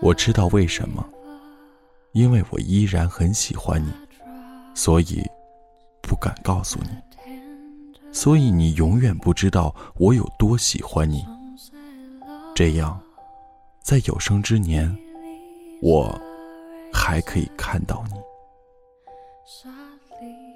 我知道为什么，因为我依然很喜欢你，所以不敢告诉你，所以你永远不知道我有多喜欢你。这样，在有生之年，我还可以看到你。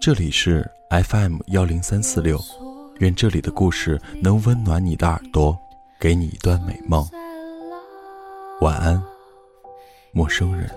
这里是 FM 幺零三四六，愿这里的故事能温暖你的耳朵，给你一段美梦。晚安，陌生人。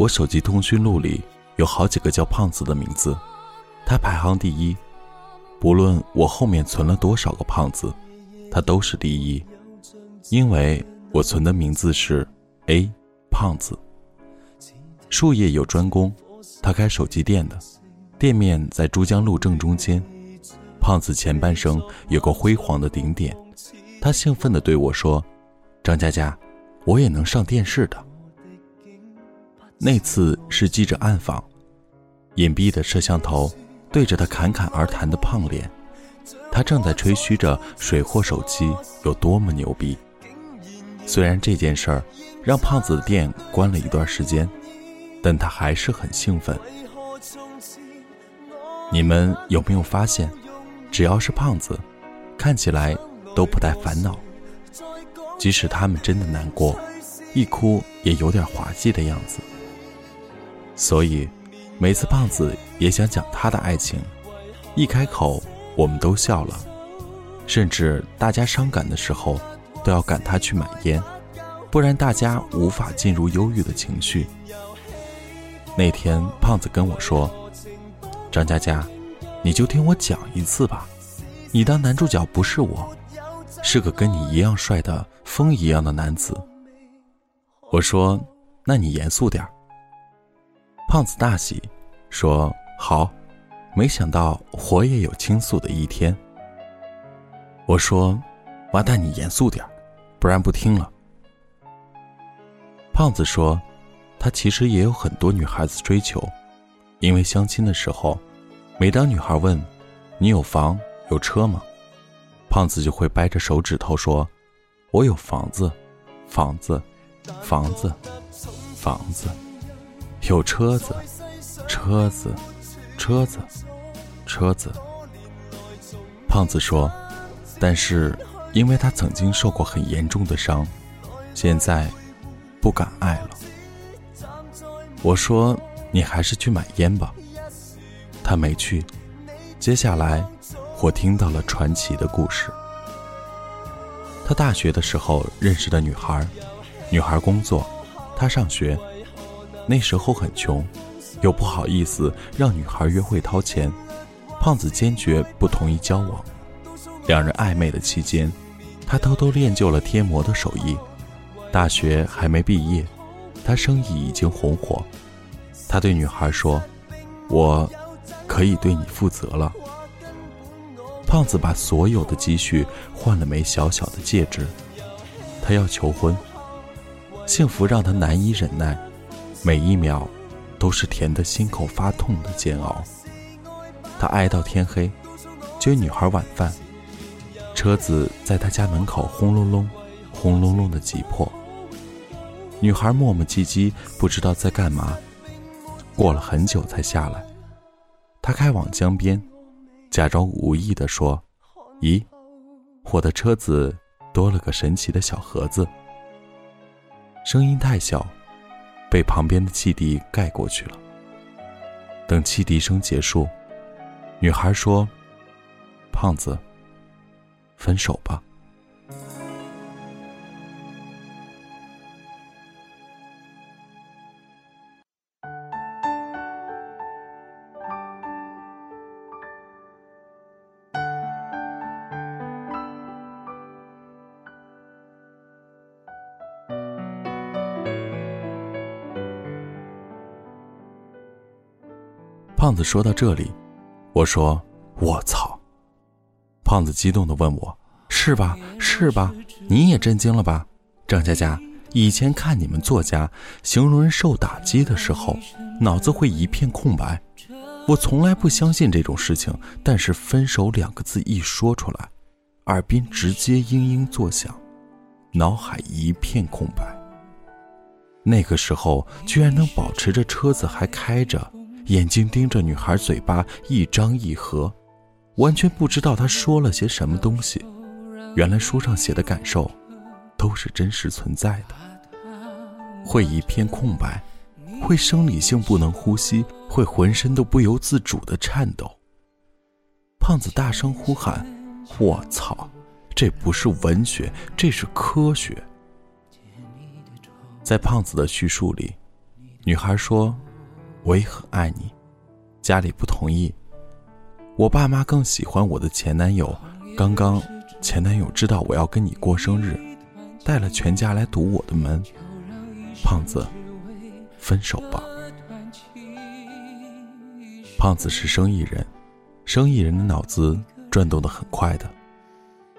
我手机通讯录里有好几个叫胖子的名字，他排行第一。不论我后面存了多少个胖子，他都是第一，因为我存的名字是 A 胖子。术业有专攻，他开手机店的，店面在珠江路正中间。胖子前半生有个辉煌的顶点，他兴奋地对我说：“张佳佳，我也能上电视的。”那次是记者暗访，隐蔽的摄像头对着他侃侃而谈的胖脸，他正在吹嘘着水货手机有多么牛逼。虽然这件事儿让胖子的店关了一段时间，但他还是很兴奋。你们有没有发现，只要是胖子，看起来都不带烦恼，即使他们真的难过，一哭也有点滑稽的样子。所以，每次胖子也想讲他的爱情，一开口我们都笑了，甚至大家伤感的时候都要赶他去买烟，不然大家无法进入忧郁的情绪。那天胖子跟我说：“张佳佳，你就听我讲一次吧，你当男主角不是我，是个跟你一样帅的风一样的男子。”我说：“那你严肃点儿。”胖子大喜，说：“好，没想到我也有倾诉的一天。”我说：“完蛋，你严肃点不然不听了。”胖子说：“他其实也有很多女孩子追求，因为相亲的时候，每当女孩问你有房有车吗，胖子就会掰着手指头说：‘我有房子，房子，房子，房子。’”有车子，车子，车子，车子。胖子说：“但是，因为他曾经受过很严重的伤，现在不敢爱了。”我说：“你还是去买烟吧。”他没去。接下来，我听到了传奇的故事。他大学的时候认识的女孩，女孩工作，他上学。那时候很穷，又不好意思让女孩约会掏钱，胖子坚决不同意交往。两人暧昧的期间，他偷偷练就了贴膜的手艺。大学还没毕业，他生意已经红火。他对女孩说：“我可以对你负责了。”胖子把所有的积蓄换了枚小小的戒指。他要求婚，幸福让他难以忍耐。每一秒，都是甜得心口发痛的煎熬。他挨到天黑，接女孩晚饭，车子在他家门口轰隆隆、轰隆隆的急迫。女孩磨磨唧唧，不知道在干嘛。过了很久才下来，他开往江边，假装无意地说：“咦，我的车子多了个神奇的小盒子。”声音太小。被旁边的汽笛盖过去了。等汽笛声结束，女孩说：“胖子，分手吧。”胖子说到这里，我说：“我操！”胖子激动地问我：“是吧？是吧？你也震惊了吧？”张佳佳，以前看你们作家形容人受打击的时候，脑子会一片空白。我从来不相信这种事情，但是“分手”两个字一说出来，耳边直接嘤嘤作响，脑海一片空白。那个时候居然能保持着车子还开着，眼睛盯着女孩嘴巴一张一合，完全不知道她说了些什么东西。原来书上写的感受，都是真实存在的。会一片空白，会生理性不能呼吸，会浑身都不由自主的颤抖。胖子大声呼喊：“我操！这不是文学，这是科学。”在胖子的叙述里，女孩说：“我也很爱你，家里不同意。我爸妈更喜欢我的前男友。刚刚前男友知道我要跟你过生日，带了全家来堵我的门。胖子，分手吧。”胖子是生意人，生意人的脑子转动的很快的，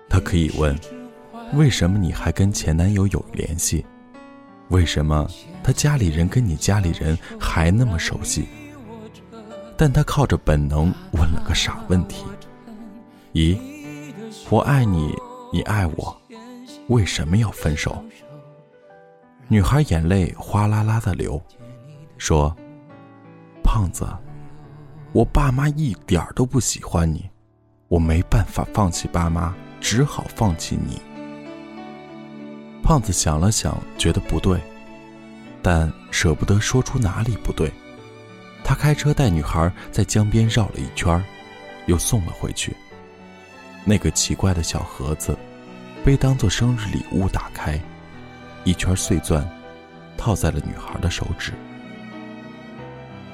他可以问：“为什么你还跟前男友有联系？”为什么他家里人跟你家里人还那么熟悉？但他靠着本能问了个傻问题：“咦，我爱你，你爱我，为什么要分手？”女孩眼泪哗啦啦的流，说：“胖子，我爸妈一点都不喜欢你，我没办法放弃爸妈，只好放弃你。”胖子想了想，觉得不对，但舍不得说出哪里不对。他开车带女孩在江边绕了一圈，又送了回去。那个奇怪的小盒子，被当做生日礼物打开，一圈碎钻套在了女孩的手指。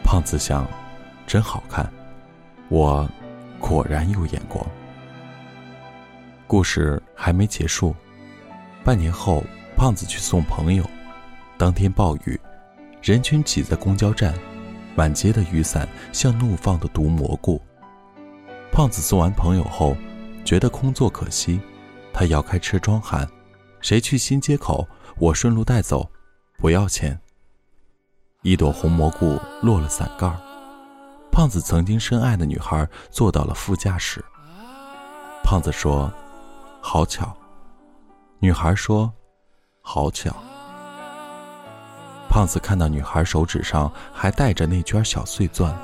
胖子想，真好看，我果然有眼光。故事还没结束。半年后，胖子去送朋友，当天暴雨，人群挤在公交站，满街的雨伞像怒放的毒蘑菇。胖子送完朋友后，觉得空座可惜，他摇开车窗喊：“谁去新街口？我顺路带走，不要钱。”一朵红蘑菇落了伞盖儿，胖子曾经深爱的女孩坐到了副驾驶。胖子说：“好巧。”女孩说：“好巧。”胖子看到女孩手指上还戴着那圈小碎钻，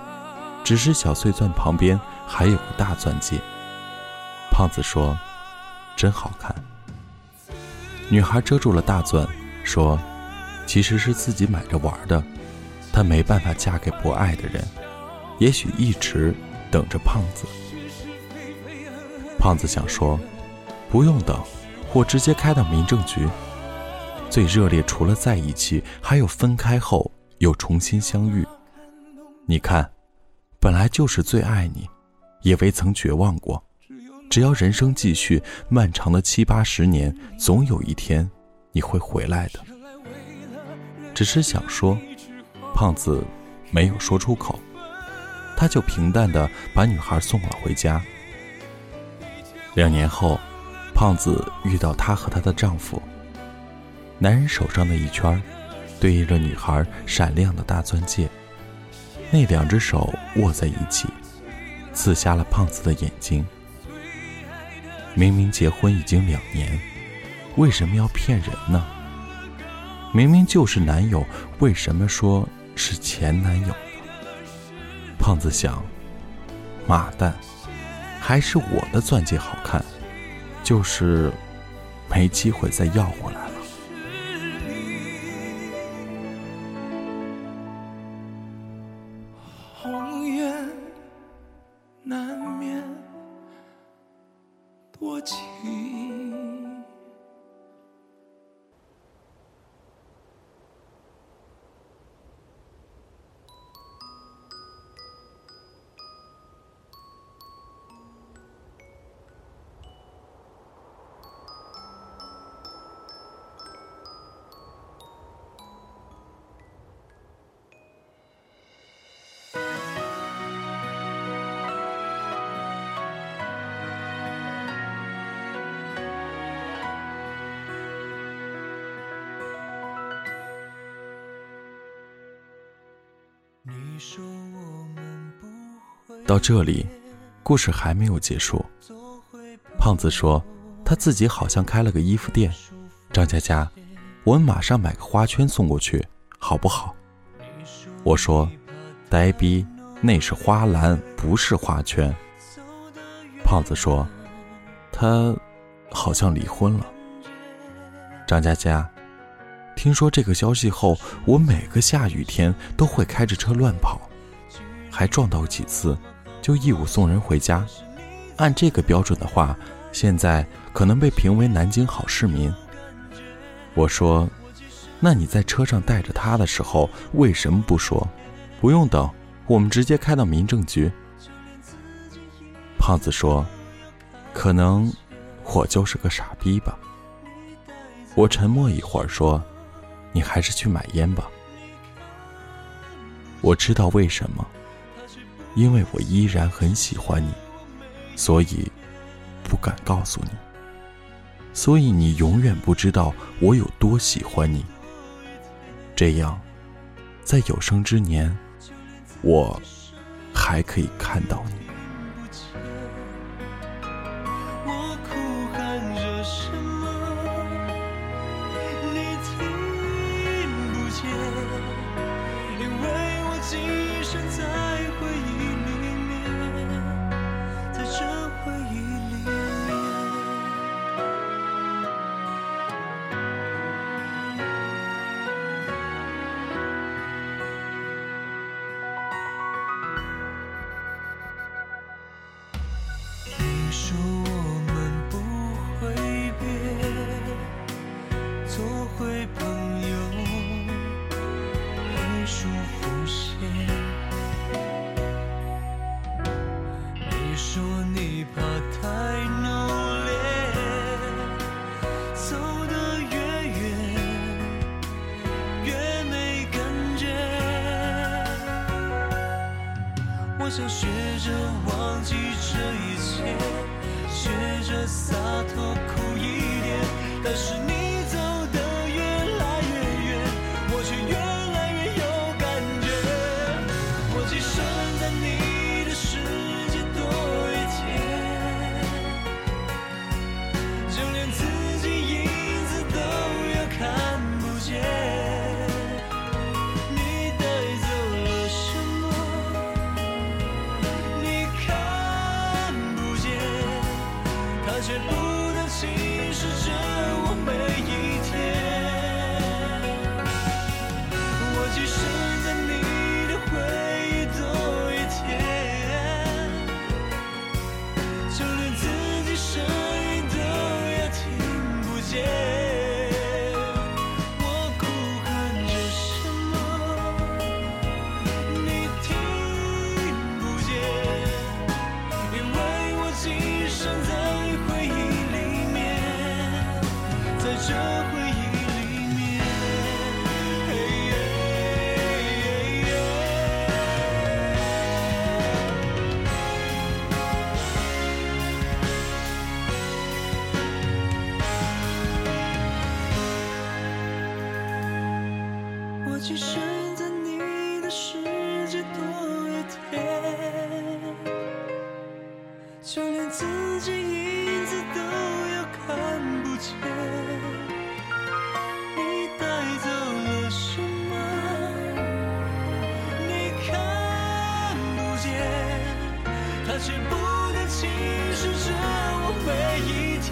只是小碎钻旁边还有个大钻戒。胖子说：“真好看。”女孩遮住了大钻，说：“其实是自己买着玩的，她没办法嫁给不爱的人，也许一直等着胖子。”胖子想说：“不用等。”我直接开到民政局。最热烈除了在一起，还有分开后又重新相遇。你看，本来就是最爱你，也未曾绝望过。只要人生继续，漫长的七八十年，总有一天你会回来的。只是想说，胖子没有说出口，他就平淡的把女孩送了回家。两年后。胖子遇到她和她的丈夫。男人手上的一圈，对应着女孩闪亮的大钻戒。那两只手握在一起，刺瞎了胖子的眼睛。明明结婚已经两年，为什么要骗人呢？明明就是男友，为什么说是前男友呢？胖子想，妈蛋，还是我的钻戒好看。就是没机会再要回来了到这里，故事还没有结束。胖子说，他自己好像开了个衣服店。张佳佳，我们马上买个花圈送过去，好不好？我说，呆逼，那是花篮，不是花圈。胖子说，他好像离婚了。张佳佳，听说这个消息后，我每个下雨天都会开着车乱跑，还撞到几次，就义务送人回家。按这个标准的话，现在可能被评为南京好市民。我说，那你在车上带着他的时候，为什么不说？不用等，我们直接开到民政局。胖子说，可能我就是个傻逼吧。我沉默一会儿，说：“你还是去买烟吧。”我知道为什么，因为我依然很喜欢你，所以不敢告诉你。所以你永远不知道我有多喜欢你。这样，在有生之年，我还可以看到你。想学着忘记这一切，学着洒脱苦一点，但是你。其实，在你的世界多一点，就连自己影子都要看不见。你带走了什么？你看不见，它却不断侵蚀着我每一天。